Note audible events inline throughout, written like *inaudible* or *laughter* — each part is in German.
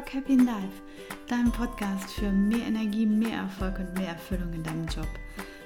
Work Happy Life, deinem Podcast für mehr Energie, mehr Erfolg und mehr Erfüllung in deinem Job.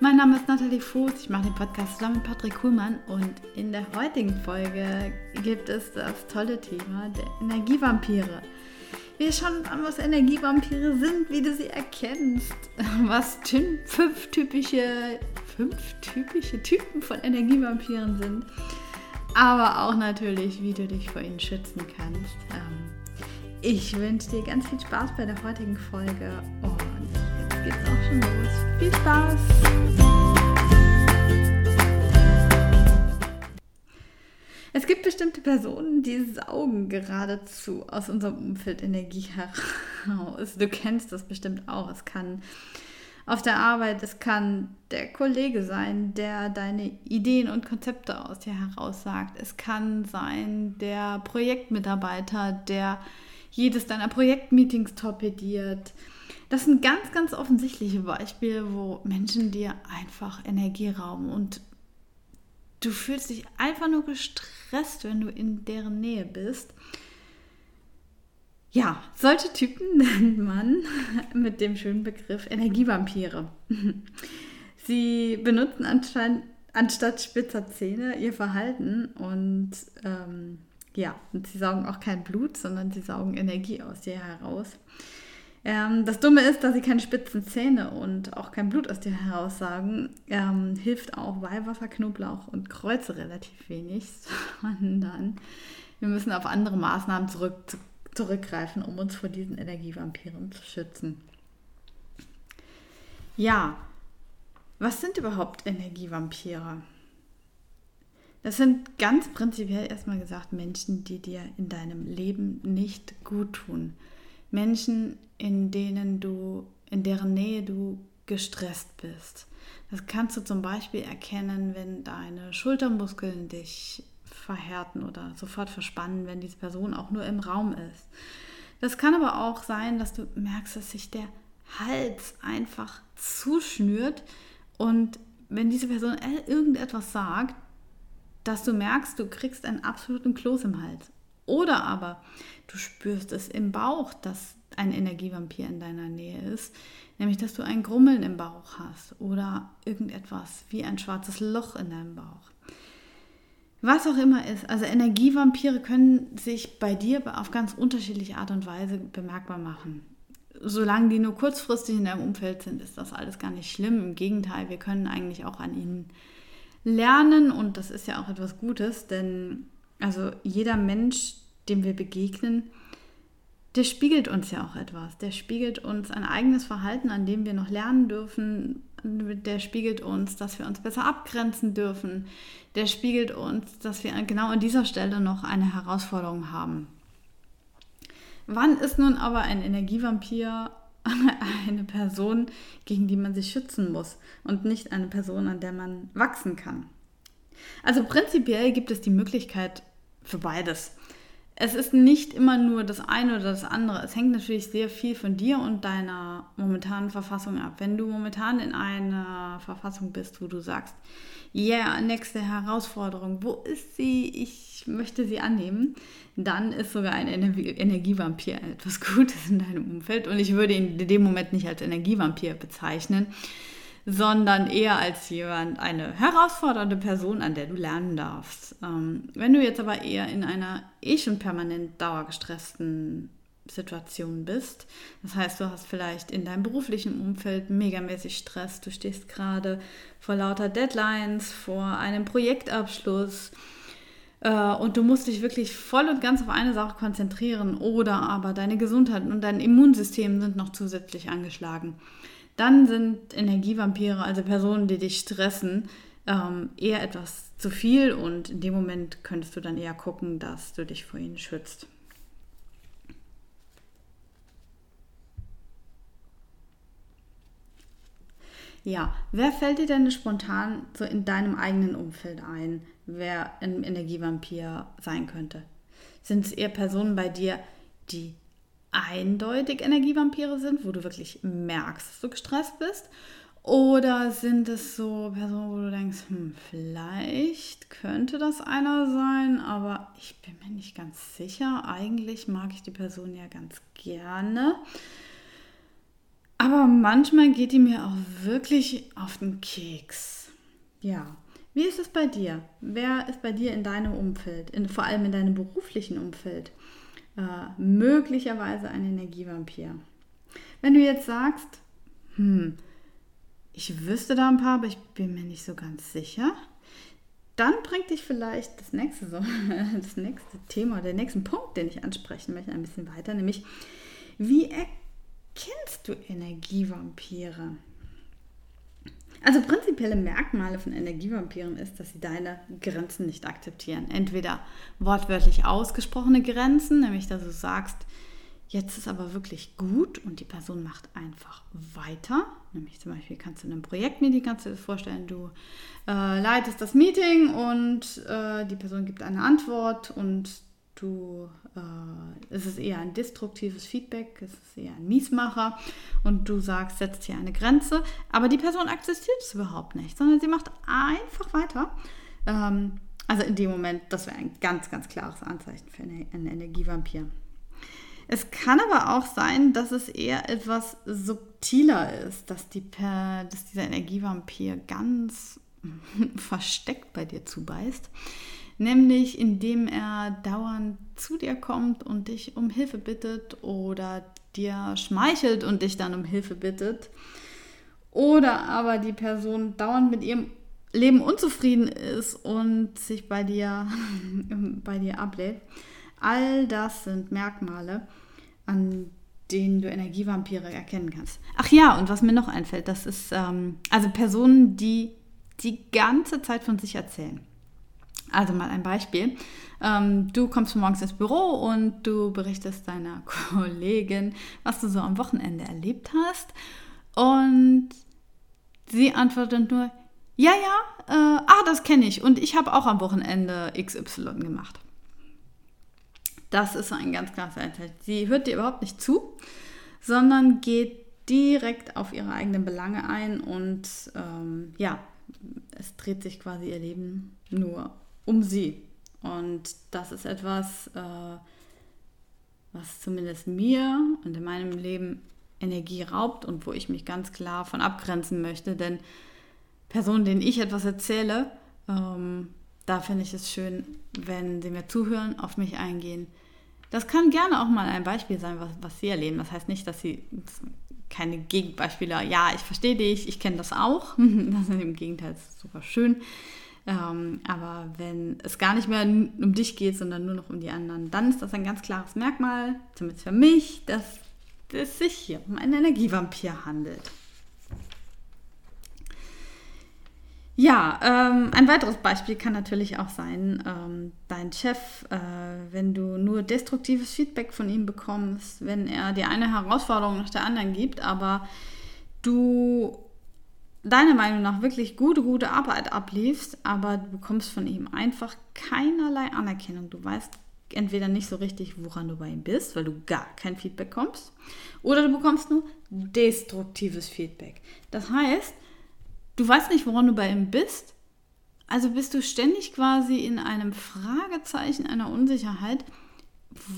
Mein Name ist Nathalie Fuß, ich mache den Podcast zusammen mit Patrick Kuhlmann und in der heutigen Folge gibt es das tolle Thema der Energievampire. Wir schauen uns an, was Energievampire sind, wie du sie erkennst, was fünf typische, fünf typische Typen von Energievampiren sind, aber auch natürlich, wie du dich vor ihnen schützen kannst. Ähm, ich wünsche dir ganz viel Spaß bei der heutigen Folge und jetzt geht's auch schon los. Viel Spaß! Es gibt bestimmte Personen, die saugen geradezu aus unserem Umfeld Energie heraus. Du kennst das bestimmt auch. Es kann auf der Arbeit, es kann der Kollege sein, der deine Ideen und Konzepte aus dir heraussagt. Es kann sein der Projektmitarbeiter, der jedes deiner Projektmeetings torpediert. Das sind ganz, ganz offensichtliche Beispiele, wo Menschen dir einfach Energie rauben und du fühlst dich einfach nur gestresst, wenn du in deren Nähe bist. Ja, solche Typen *laughs* nennt man mit dem schönen Begriff Energievampire. Sie benutzen anscheinend anstatt spitzer Zähne ihr Verhalten und ähm, ja, und sie saugen auch kein Blut, sondern sie saugen Energie aus dir heraus. Ähm, das Dumme ist, dass sie keine spitzen Zähne und auch kein Blut aus dir heraussagen, ähm, hilft auch Weihwasser, Knoblauch und Kreuze relativ wenig, *laughs* sondern wir müssen auf andere Maßnahmen zurück, zurückgreifen, um uns vor diesen Energievampiren zu schützen. Ja, was sind überhaupt Energievampire? Das sind ganz prinzipiell erstmal gesagt Menschen, die dir in deinem Leben nicht gut tun. Menschen, in denen du, in deren Nähe du gestresst bist. Das kannst du zum Beispiel erkennen, wenn deine Schultermuskeln dich verhärten oder sofort verspannen, wenn diese Person auch nur im Raum ist. Das kann aber auch sein, dass du merkst, dass sich der Hals einfach zuschnürt und wenn diese Person irgendetwas sagt, dass du merkst, du kriegst einen absoluten Kloß im Hals. Oder aber du spürst es im Bauch, dass ein Energievampir in deiner Nähe ist, nämlich dass du ein Grummeln im Bauch hast oder irgendetwas wie ein schwarzes Loch in deinem Bauch. Was auch immer ist, also Energievampire können sich bei dir auf ganz unterschiedliche Art und Weise bemerkbar machen. Solange die nur kurzfristig in deinem Umfeld sind, ist das alles gar nicht schlimm. Im Gegenteil, wir können eigentlich auch an ihnen lernen und das ist ja auch etwas Gutes, denn also jeder Mensch, dem wir begegnen, der spiegelt uns ja auch etwas. Der spiegelt uns ein eigenes Verhalten, an dem wir noch lernen dürfen. Der spiegelt uns, dass wir uns besser abgrenzen dürfen. Der spiegelt uns, dass wir genau an dieser Stelle noch eine Herausforderung haben. Wann ist nun aber ein Energievampir *laughs* eine Person, gegen die man sich schützen muss und nicht eine Person, an der man wachsen kann. Also prinzipiell gibt es die Möglichkeit für beides. Es ist nicht immer nur das eine oder das andere. Es hängt natürlich sehr viel von dir und deiner momentanen Verfassung ab. Wenn du momentan in einer Verfassung bist, wo du sagst, ja, yeah, nächste Herausforderung, wo ist sie? Ich möchte sie annehmen, dann ist sogar ein Energievampir etwas Gutes in deinem Umfeld. Und ich würde ihn in dem Moment nicht als Energievampir bezeichnen, sondern eher als jemand, eine herausfordernde Person, an der du lernen darfst. Ähm, wenn du jetzt aber eher in einer eh schon permanent dauergestressten Situation bist, das heißt, du hast vielleicht in deinem beruflichen Umfeld megamäßig Stress, du stehst gerade vor lauter Deadlines, vor einem Projektabschluss, äh, und du musst dich wirklich voll und ganz auf eine Sache konzentrieren oder aber deine Gesundheit und dein Immunsystem sind noch zusätzlich angeschlagen. Dann sind Energievampire, also Personen, die dich stressen, ähm, eher etwas zu viel und in dem Moment könntest du dann eher gucken, dass du dich vor ihnen schützt. Ja, wer fällt dir denn spontan so in deinem eigenen Umfeld ein, wer ein Energievampir sein könnte? Sind es eher Personen bei dir, die eindeutig Energievampire sind, wo du wirklich merkst, dass du gestresst bist? Oder sind es so Personen, wo du denkst, hm, vielleicht könnte das einer sein, aber ich bin mir nicht ganz sicher. Eigentlich mag ich die Person ja ganz gerne. Aber manchmal geht die mir auch wirklich auf den Keks. Ja. Wie ist es bei dir? Wer ist bei dir in deinem Umfeld, in, vor allem in deinem beruflichen Umfeld, äh, möglicherweise ein Energievampir? Wenn du jetzt sagst, hm, ich wüsste da ein paar, aber ich bin mir nicht so ganz sicher, dann bringt dich vielleicht das nächste, so, *laughs* das nächste Thema, der nächste Punkt, den ich ansprechen möchte, ein bisschen weiter, nämlich wie erkennst du Energievampire? Also prinzipielle Merkmale von Energievampiren ist, dass sie deine Grenzen nicht akzeptieren. Entweder wortwörtlich ausgesprochene Grenzen, nämlich dass du sagst, jetzt ist aber wirklich gut und die Person macht einfach weiter. Nämlich zum Beispiel kannst du in einem Projektmeeting, kannst du dir vorstellen, du äh, leitest das Meeting und äh, die Person gibt eine Antwort und du, äh, es ist eher ein destruktives Feedback, es ist eher ein Miesmacher und du sagst, setzt hier eine Grenze, aber die Person akzeptiert es überhaupt nicht, sondern sie macht einfach weiter. Ähm, also in dem Moment, das wäre ein ganz, ganz klares Anzeichen für einen Energievampir. Es kann aber auch sein, dass es eher etwas subtiler ist, dass, die dass dieser Energievampir ganz *laughs* versteckt bei dir zubeißt nämlich indem er dauernd zu dir kommt und dich um Hilfe bittet oder dir schmeichelt und dich dann um Hilfe bittet. Oder aber die Person dauernd mit ihrem Leben unzufrieden ist und sich bei dir, *laughs* bei dir ablädt. All das sind Merkmale, an denen du Energievampire erkennen kannst. Ach ja, und was mir noch einfällt, das ist ähm, also Personen, die die ganze Zeit von sich erzählen. Also mal ein Beispiel. Ähm, du kommst morgens ins Büro und du berichtest deiner *laughs* Kollegin, was du so am Wochenende erlebt hast. Und sie antwortet nur, ja, ja, äh, ah, das kenne ich. Und ich habe auch am Wochenende XY gemacht. Das ist ein ganz klares Einteil. Sie hört dir überhaupt nicht zu, sondern geht direkt auf ihre eigenen Belange ein und ähm, ja, es dreht sich quasi ihr Leben nur um sie. Und das ist etwas, äh, was zumindest mir und in meinem Leben Energie raubt und wo ich mich ganz klar von abgrenzen möchte. Denn Personen, denen ich etwas erzähle, ähm, da finde ich es schön, wenn sie mir zuhören, auf mich eingehen. Das kann gerne auch mal ein Beispiel sein, was, was sie erleben. Das heißt nicht, dass sie keine Gegenbeispiele, ja, ich verstehe dich, ich kenne das auch. *laughs* das ist im Gegenteil super schön. Ähm, aber wenn es gar nicht mehr um dich geht, sondern nur noch um die anderen, dann ist das ein ganz klares Merkmal, zumindest für mich, dass es sich hier um einen Energievampir handelt. Ja, ähm, ein weiteres Beispiel kann natürlich auch sein, ähm, dein Chef, äh, wenn du nur destruktives Feedback von ihm bekommst, wenn er dir eine Herausforderung nach der anderen gibt, aber du deiner Meinung nach wirklich gute, gute Arbeit abliefst, aber du bekommst von ihm einfach keinerlei Anerkennung. Du weißt entweder nicht so richtig, woran du bei ihm bist, weil du gar kein Feedback kommst, oder du bekommst nur destruktives Feedback. Das heißt, du weißt nicht, woran du bei ihm bist, also bist du ständig quasi in einem Fragezeichen einer Unsicherheit.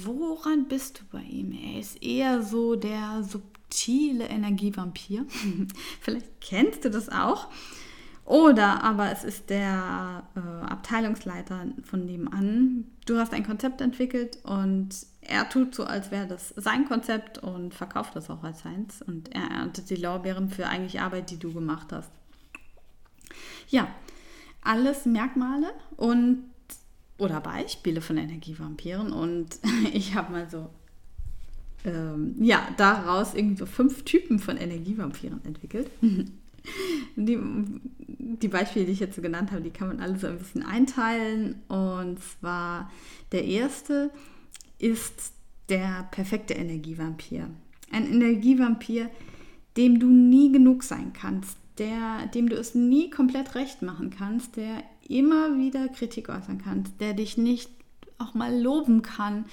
Woran bist du bei ihm? Er ist eher so der subtile Energievampir. *laughs* Vielleicht kennst du das auch. Oder aber es ist der äh, Abteilungsleiter von nebenan. Du hast ein Konzept entwickelt und er tut so, als wäre das sein Konzept und verkauft das auch als seins. Und er erntet die Lorbeeren für eigentlich Arbeit, die du gemacht hast. Ja, alles Merkmale und oder Beispiele von Energievampiren. Und *laughs* ich habe mal so ähm, ja, daraus irgendwie so fünf Typen von Energievampiren entwickelt. *laughs* die, die Beispiele, die ich jetzt so genannt habe, die kann man alle so ein bisschen einteilen. Und zwar der erste ist der perfekte Energievampir. Ein Energievampir, dem du nie genug sein kannst, der, dem du es nie komplett recht machen kannst, der immer wieder Kritik äußern kannst, der dich nicht auch mal loben kann,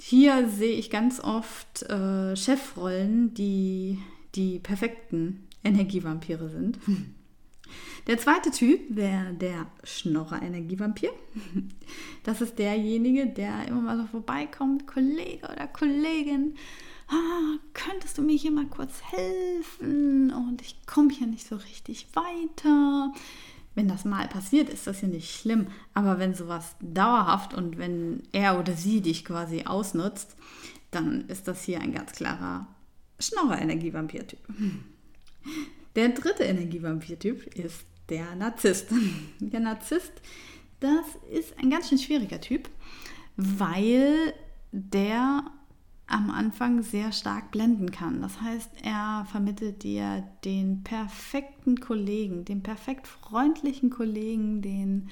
hier sehe ich ganz oft äh, Chefrollen, die die perfekten Energievampire sind. Der zweite Typ wäre der Schnorrer-Energievampir. *laughs* Das ist derjenige, der immer mal so vorbeikommt, Kollege oder Kollegin. Ah, könntest du mir hier mal kurz helfen? Und ich komme hier nicht so richtig weiter. Wenn das mal passiert, ist das ja nicht schlimm. Aber wenn sowas dauerhaft und wenn er oder sie dich quasi ausnutzt, dann ist das hier ein ganz klarer Schnorrer-Energievampir-Typ. Der dritte Energievampir-Typ ist der Narzisst. Der Narzisst, das ist ein ganz schön schwieriger Typ, weil der am Anfang sehr stark blenden kann. Das heißt, er vermittelt dir den perfekten Kollegen, den perfekt freundlichen Kollegen, den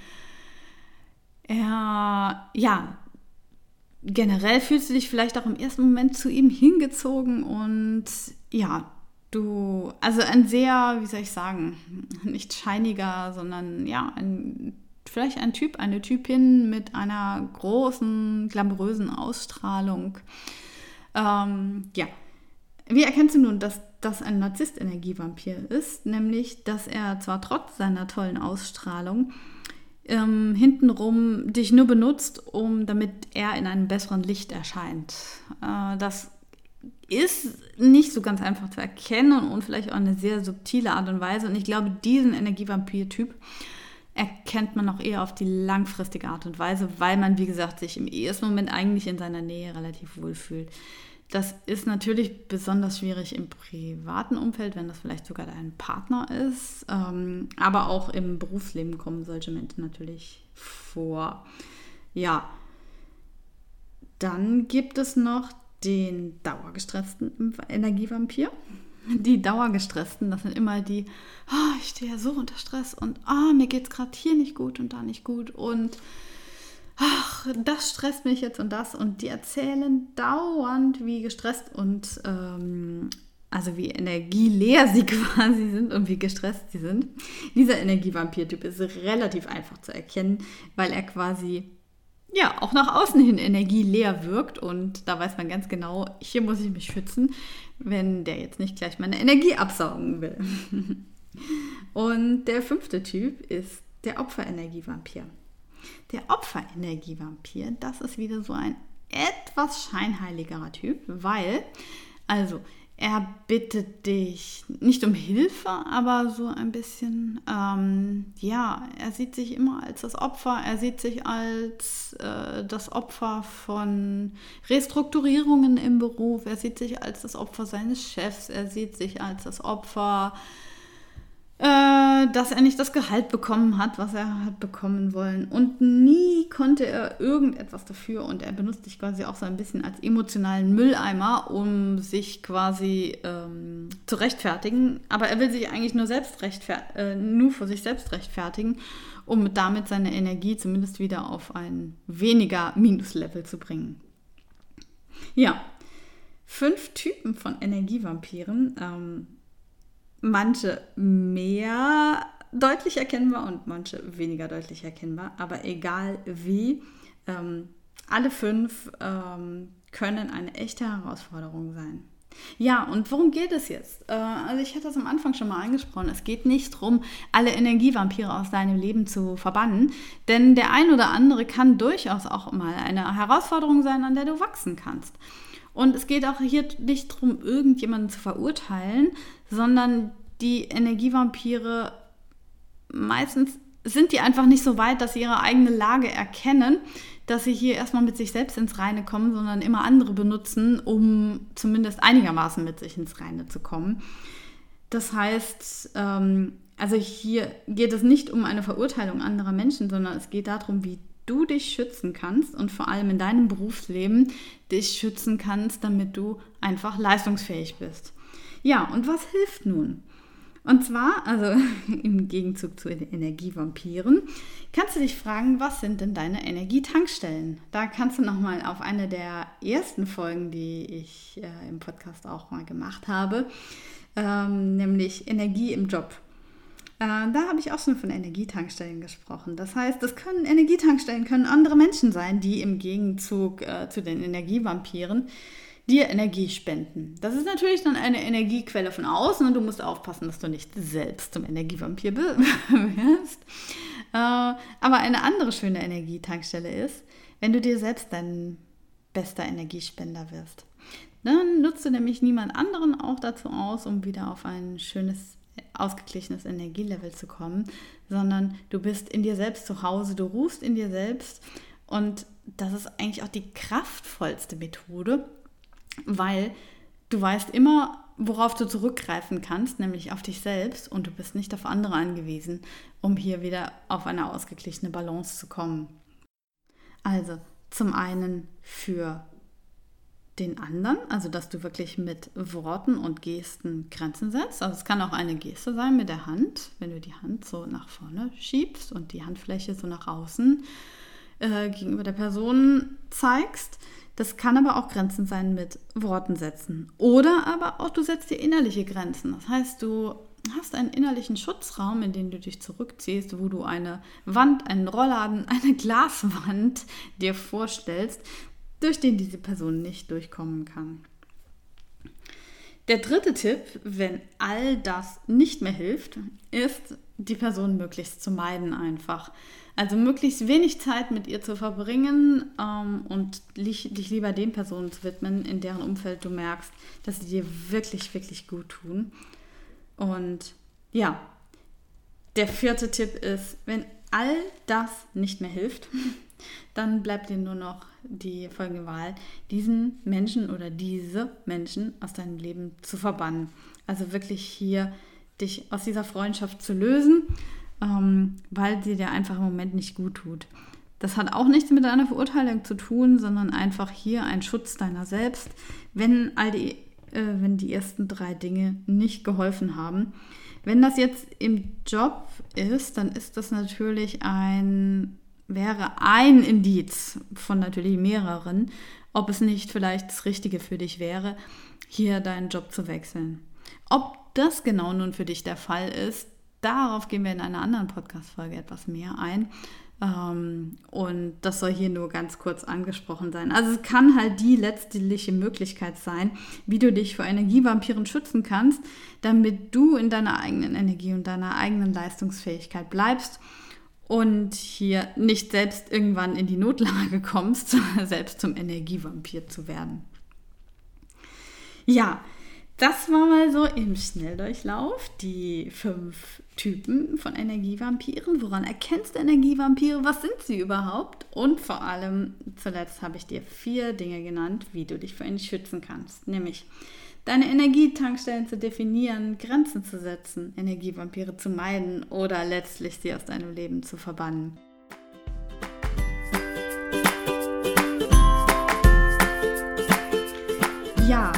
er, ja, generell fühlst du dich vielleicht auch im ersten Moment zu ihm hingezogen und ja, du, also ein sehr, wie soll ich sagen, nicht scheiniger, sondern ja, ein, vielleicht ein Typ, eine Typin mit einer großen, glamourösen Ausstrahlung. Ähm, ja, wie erkennst du nun, dass das ein Narzisst-Energievampir ist? Nämlich, dass er zwar trotz seiner tollen Ausstrahlung ähm, hintenrum dich nur benutzt, um damit er in einem besseren Licht erscheint. Äh, das ist nicht so ganz einfach zu erkennen und vielleicht auch eine sehr subtile Art und Weise. Und ich glaube, diesen Energievampir-Typ erkennt man auch eher auf die langfristige Art und Weise, weil man, wie gesagt, sich im ersten Moment eigentlich in seiner Nähe relativ wohl fühlt. Das ist natürlich besonders schwierig im privaten Umfeld, wenn das vielleicht sogar dein Partner ist. Ähm, aber auch im Berufsleben kommen solche Menschen natürlich vor. Ja, dann gibt es noch den dauergestressten Energievampir. Die Dauergestressten, das sind immer die, oh, ich stehe ja so unter Stress und oh, mir geht es gerade hier nicht gut und da nicht gut und ach, das stresst mich jetzt und das. Und die erzählen dauernd, wie gestresst und ähm, also wie energieleer sie *laughs* quasi sind und wie gestresst sie sind. Dieser Energievampir-Typ ist relativ einfach zu erkennen, weil er quasi ja, auch nach außen hin energieleer wirkt. Und da weiß man ganz genau, hier muss ich mich schützen, wenn der jetzt nicht gleich meine Energie absaugen will. *laughs* Und der fünfte Typ ist der Opferenergievampir. Der Opferenergievampir, das ist wieder so ein etwas scheinheiligerer Typ, weil, also er bittet dich nicht um Hilfe, aber so ein bisschen, ähm, ja, er sieht sich immer als das Opfer, er sieht sich als äh, das Opfer von Restrukturierungen im Beruf, er sieht sich als das Opfer seines Chefs, er sieht sich als das Opfer dass er nicht das Gehalt bekommen hat, was er hat bekommen wollen. Und nie konnte er irgendetwas dafür. Und er benutzt dich quasi auch so ein bisschen als emotionalen Mülleimer, um sich quasi ähm, zu rechtfertigen. Aber er will sich eigentlich nur selbst äh, nur vor sich selbst rechtfertigen, um damit seine Energie zumindest wieder auf ein weniger Minuslevel zu bringen. Ja, fünf Typen von Energievampiren. Ähm, manche mehr deutlich erkennbar und manche weniger deutlich erkennbar. Aber egal wie, ähm, alle fünf ähm, können eine echte Herausforderung sein. Ja, und worum geht es jetzt? Äh, also ich hatte das am Anfang schon mal angesprochen. Es geht nicht darum, alle Energievampire aus deinem Leben zu verbannen, denn der ein oder andere kann durchaus auch mal eine Herausforderung sein, an der du wachsen kannst. Und es geht auch hier nicht darum, irgendjemanden zu verurteilen, sondern die Energievampire meistens sind die einfach nicht so weit, dass sie ihre eigene Lage erkennen, dass sie hier erstmal mit sich selbst ins Reine kommen, sondern immer andere benutzen, um zumindest einigermaßen mit sich ins Reine zu kommen. Das heißt, ähm, also hier geht es nicht um eine Verurteilung anderer Menschen, sondern es geht darum, wie du dich schützen kannst und vor allem in deinem Berufsleben dich schützen kannst, damit du einfach leistungsfähig bist. Ja, und was hilft nun? Und zwar, also *laughs* im Gegenzug zu Energievampiren, kannst du dich fragen, was sind denn deine Energietankstellen? Da kannst du nochmal auf eine der ersten Folgen, die ich äh, im Podcast auch mal gemacht habe, ähm, nämlich Energie im Job. Äh, da habe ich auch schon von Energietankstellen gesprochen. Das heißt, das können Energietankstellen können andere Menschen sein, die im Gegenzug äh, zu den Energievampiren dir Energie spenden. Das ist natürlich dann eine Energiequelle von außen und du musst aufpassen, dass du nicht selbst zum Energievampir *laughs* wirst. Äh, aber eine andere schöne Energietankstelle ist, wenn du dir selbst dein bester Energiespender wirst. Dann nutzt du nämlich niemand anderen auch dazu aus, um wieder auf ein schönes, ausgeglichenes Energielevel zu kommen, sondern du bist in dir selbst zu Hause, du ruhst in dir selbst und das ist eigentlich auch die kraftvollste Methode, weil du weißt immer, worauf du zurückgreifen kannst, nämlich auf dich selbst und du bist nicht auf andere angewiesen, um hier wieder auf eine ausgeglichene Balance zu kommen. Also zum einen für den anderen, also dass du wirklich mit Worten und Gesten Grenzen setzt. Also es kann auch eine Geste sein mit der Hand, wenn du die Hand so nach vorne schiebst und die Handfläche so nach außen äh, gegenüber der Person zeigst. Das kann aber auch Grenzen sein mit Worten setzen. Oder aber auch du setzt dir innerliche Grenzen. Das heißt, du hast einen innerlichen Schutzraum, in den du dich zurückziehst, wo du eine Wand, einen Rollladen, *laughs* eine Glaswand dir vorstellst, durch den diese Person nicht durchkommen kann. Der dritte Tipp, wenn all das nicht mehr hilft, ist, die Person möglichst zu meiden einfach. Also möglichst wenig Zeit mit ihr zu verbringen ähm, und dich lieber den Personen zu widmen, in deren Umfeld du merkst, dass sie dir wirklich, wirklich gut tun. Und ja, der vierte Tipp ist, wenn all das nicht mehr hilft, *laughs* dann bleibt dir nur noch die folgende Wahl, diesen Menschen oder diese Menschen aus deinem Leben zu verbannen. Also wirklich hier dich aus dieser Freundschaft zu lösen, ähm, weil sie dir einfach im Moment nicht gut tut. Das hat auch nichts mit einer Verurteilung zu tun, sondern einfach hier ein Schutz deiner selbst, wenn all die, äh, wenn die ersten drei Dinge nicht geholfen haben. Wenn das jetzt im Job ist, dann ist das natürlich ein wäre ein Indiz von natürlich mehreren, ob es nicht vielleicht das Richtige für dich wäre, hier deinen Job zu wechseln. Ob das genau nun für dich der Fall ist, darauf gehen wir in einer anderen Podcast-Folge etwas mehr ein. Ähm, und das soll hier nur ganz kurz angesprochen sein. Also es kann halt die letztliche Möglichkeit sein, wie du dich vor Energievampiren schützen kannst, damit du in deiner eigenen Energie und deiner eigenen Leistungsfähigkeit bleibst und hier nicht selbst irgendwann in die Notlage kommst, *laughs* selbst zum Energievampir zu werden. Ja, das war mal so im Schnelldurchlauf die fünf Typen von Energievampiren. Woran erkennst du Energievampire? Was sind sie überhaupt? Und vor allem zuletzt habe ich dir vier Dinge genannt, wie du dich vor ihnen schützen kannst. Nämlich deine Energietankstellen zu definieren, Grenzen zu setzen, Energievampire zu meiden oder letztlich sie aus deinem Leben zu verbannen. Ja,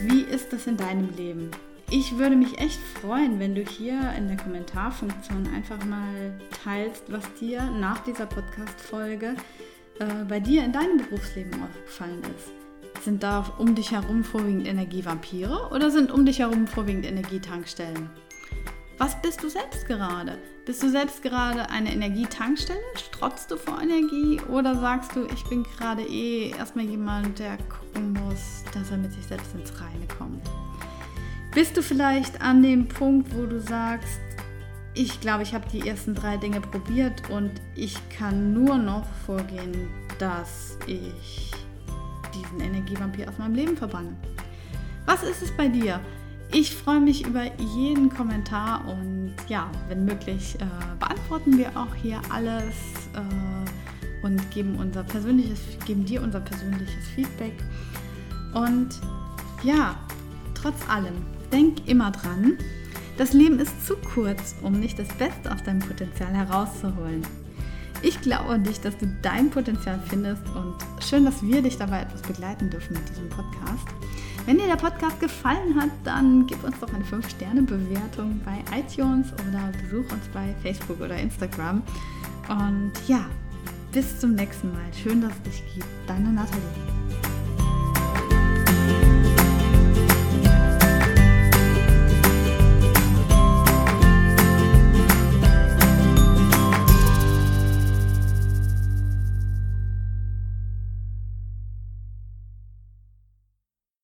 wie ist das in deinem Leben? Ich würde mich echt freuen, wenn du hier in der Kommentarfunktion einfach mal teilst, was dir nach dieser Podcast-Folge äh, bei dir in deinem Berufsleben aufgefallen ist. Sind da um dich herum vorwiegend Energievampire oder sind um dich herum vorwiegend Energietankstellen? Was bist du selbst gerade? Bist du selbst gerade eine Energietankstelle? Strotzt du vor Energie? Oder sagst du, ich bin gerade eh erstmal jemand, der gucken muss, dass er mit sich selbst ins Reine kommt? Bist du vielleicht an dem Punkt, wo du sagst, ich glaube, ich habe die ersten drei Dinge probiert und ich kann nur noch vorgehen, dass ich diesen Energievampir aus meinem Leben verbannen. Was ist es bei dir? Ich freue mich über jeden Kommentar und ja, wenn möglich, äh, beantworten wir auch hier alles äh, und geben, unser persönliches, geben dir unser persönliches Feedback. Und ja, trotz allem, denk immer dran, das Leben ist zu kurz, um nicht das Beste aus deinem Potenzial herauszuholen. Ich glaube an dich, dass du dein Potenzial findest und schön, dass wir dich dabei etwas begleiten dürfen mit diesem Podcast. Wenn dir der Podcast gefallen hat, dann gib uns doch eine 5-Sterne-Bewertung bei iTunes oder besuch uns bei Facebook oder Instagram. Und ja, bis zum nächsten Mal. Schön, dass es dich gibt. Deine Nathalie.